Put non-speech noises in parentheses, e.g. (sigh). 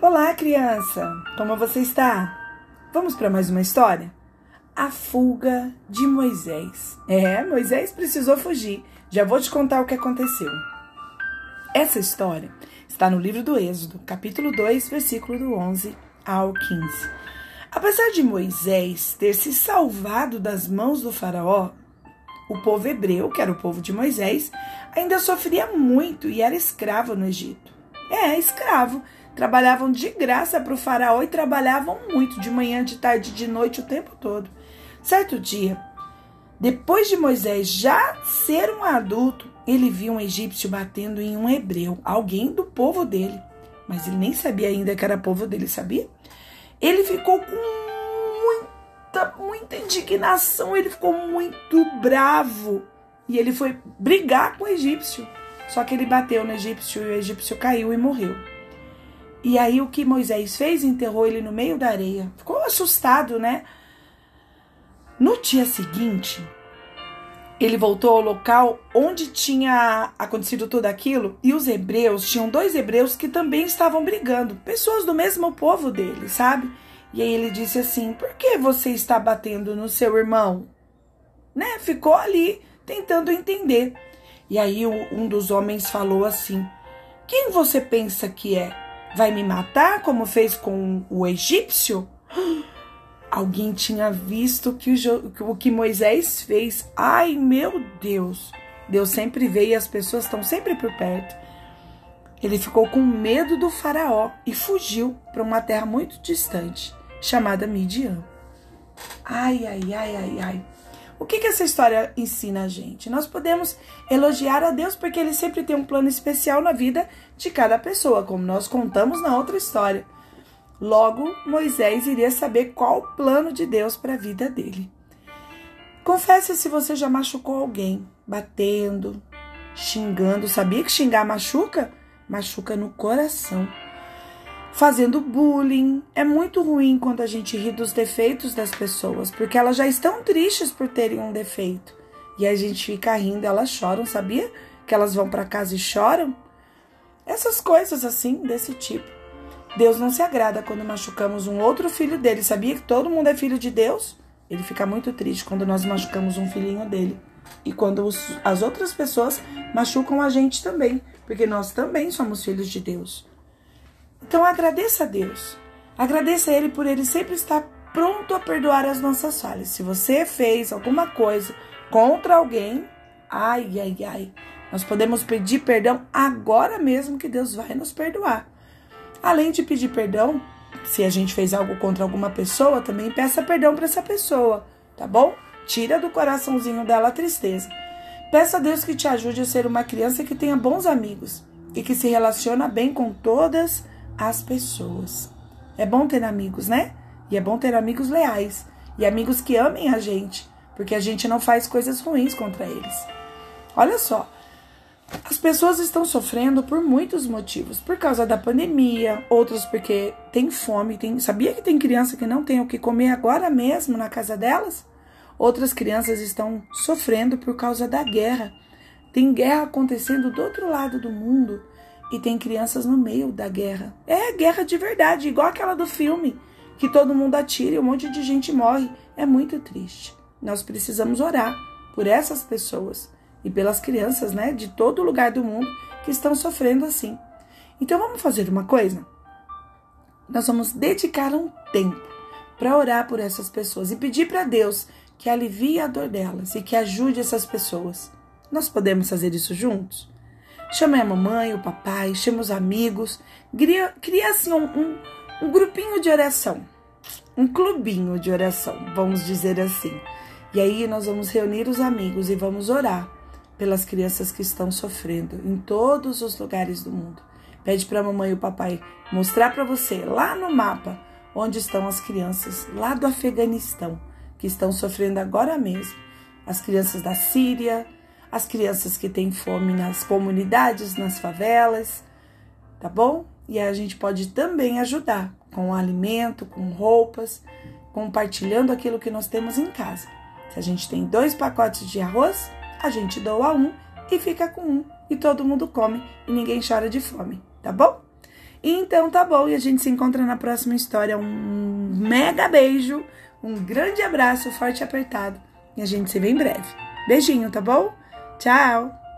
Olá, criança! Como você está? Vamos para mais uma história? A fuga de Moisés. É, Moisés precisou fugir. Já vou te contar o que aconteceu. Essa história está no livro do Êxodo, capítulo 2, versículo do 11 ao 15. Apesar de Moisés ter se salvado das mãos do faraó, o povo hebreu, que era o povo de Moisés, ainda sofria muito e era escravo no Egito. É, escravo Trabalhavam de graça para o faraó e trabalhavam muito, de manhã, de tarde, de noite, o tempo todo. Certo dia, depois de Moisés já ser um adulto, ele viu um egípcio batendo em um hebreu, alguém do povo dele. Mas ele nem sabia ainda que era povo dele, sabia? Ele ficou com muita, muita indignação, ele ficou muito bravo. E ele foi brigar com o egípcio. Só que ele bateu no egípcio e o egípcio caiu e morreu. E aí o que Moisés fez? Enterrou ele no meio da areia. Ficou assustado, né? No dia seguinte, ele voltou ao local onde tinha acontecido tudo aquilo e os hebreus, tinham dois hebreus que também estavam brigando, pessoas do mesmo povo dele, sabe? E aí ele disse assim: Por que você está batendo no seu irmão? Né? Ficou ali tentando entender. E aí um dos homens falou assim: Quem você pensa que é? Vai me matar como fez com o egípcio? (gasps) Alguém tinha visto que o, que Moisés fez. Ai, meu Deus! Deus sempre vê e as pessoas estão sempre por perto. Ele ficou com medo do faraó e fugiu para uma terra muito distante, chamada Midian. Ai, ai, ai, ai, ai. O que, que essa história ensina a gente? Nós podemos elogiar a Deus porque Ele sempre tem um plano especial na vida de cada pessoa, como nós contamos na outra história. Logo, Moisés iria saber qual o plano de Deus para a vida dele. Confesse se você já machucou alguém, batendo, xingando. Sabia que xingar machuca? Machuca no coração fazendo bullying. É muito ruim quando a gente ri dos defeitos das pessoas, porque elas já estão tristes por terem um defeito. E a gente fica rindo, elas choram, sabia? Que elas vão para casa e choram. Essas coisas assim, desse tipo. Deus não se agrada quando machucamos um outro filho dele. Sabia que todo mundo é filho de Deus? Ele fica muito triste quando nós machucamos um filhinho dele. E quando os, as outras pessoas machucam a gente também, porque nós também somos filhos de Deus. Então agradeça a Deus. Agradeça a Ele por Ele sempre estar pronto a perdoar as nossas falhas. Se você fez alguma coisa contra alguém, ai, ai, ai, nós podemos pedir perdão agora mesmo que Deus vai nos perdoar. Além de pedir perdão, se a gente fez algo contra alguma pessoa, também peça perdão para essa pessoa, tá bom? Tira do coraçãozinho dela a tristeza. Peça a Deus que te ajude a ser uma criança que tenha bons amigos e que se relaciona bem com todas as as pessoas. É bom ter amigos, né? E é bom ter amigos leais e amigos que amem a gente, porque a gente não faz coisas ruins contra eles. Olha só, as pessoas estão sofrendo por muitos motivos, por causa da pandemia, outros porque tem fome, tem, sabia que tem criança que não tem o que comer agora mesmo na casa delas? Outras crianças estão sofrendo por causa da guerra. Tem guerra acontecendo do outro lado do mundo e tem crianças no meio da guerra. É guerra de verdade, igual aquela do filme, que todo mundo atira e um monte de gente morre. É muito triste. Nós precisamos orar por essas pessoas e pelas crianças, né, de todo lugar do mundo que estão sofrendo assim. Então vamos fazer uma coisa? Nós vamos dedicar um tempo para orar por essas pessoas e pedir para Deus que alivie a dor delas e que ajude essas pessoas. Nós podemos fazer isso juntos? Chame a mamãe, o papai, chame os amigos. Cria, cria assim um, um, um grupinho de oração. Um clubinho de oração, vamos dizer assim. E aí nós vamos reunir os amigos e vamos orar pelas crianças que estão sofrendo em todos os lugares do mundo. Pede para a mamãe e o papai mostrar para você lá no mapa onde estão as crianças lá do Afeganistão que estão sofrendo agora mesmo. As crianças da Síria, as crianças que têm fome nas comunidades, nas favelas, tá bom? E a gente pode também ajudar com alimento, com roupas, compartilhando aquilo que nós temos em casa. Se a gente tem dois pacotes de arroz, a gente doa um e fica com um e todo mundo come e ninguém chora de fome, tá bom? Então tá bom, e a gente se encontra na próxima história. Um mega beijo, um grande abraço, forte e apertado. E a gente se vê em breve. Beijinho, tá bom? Tchau!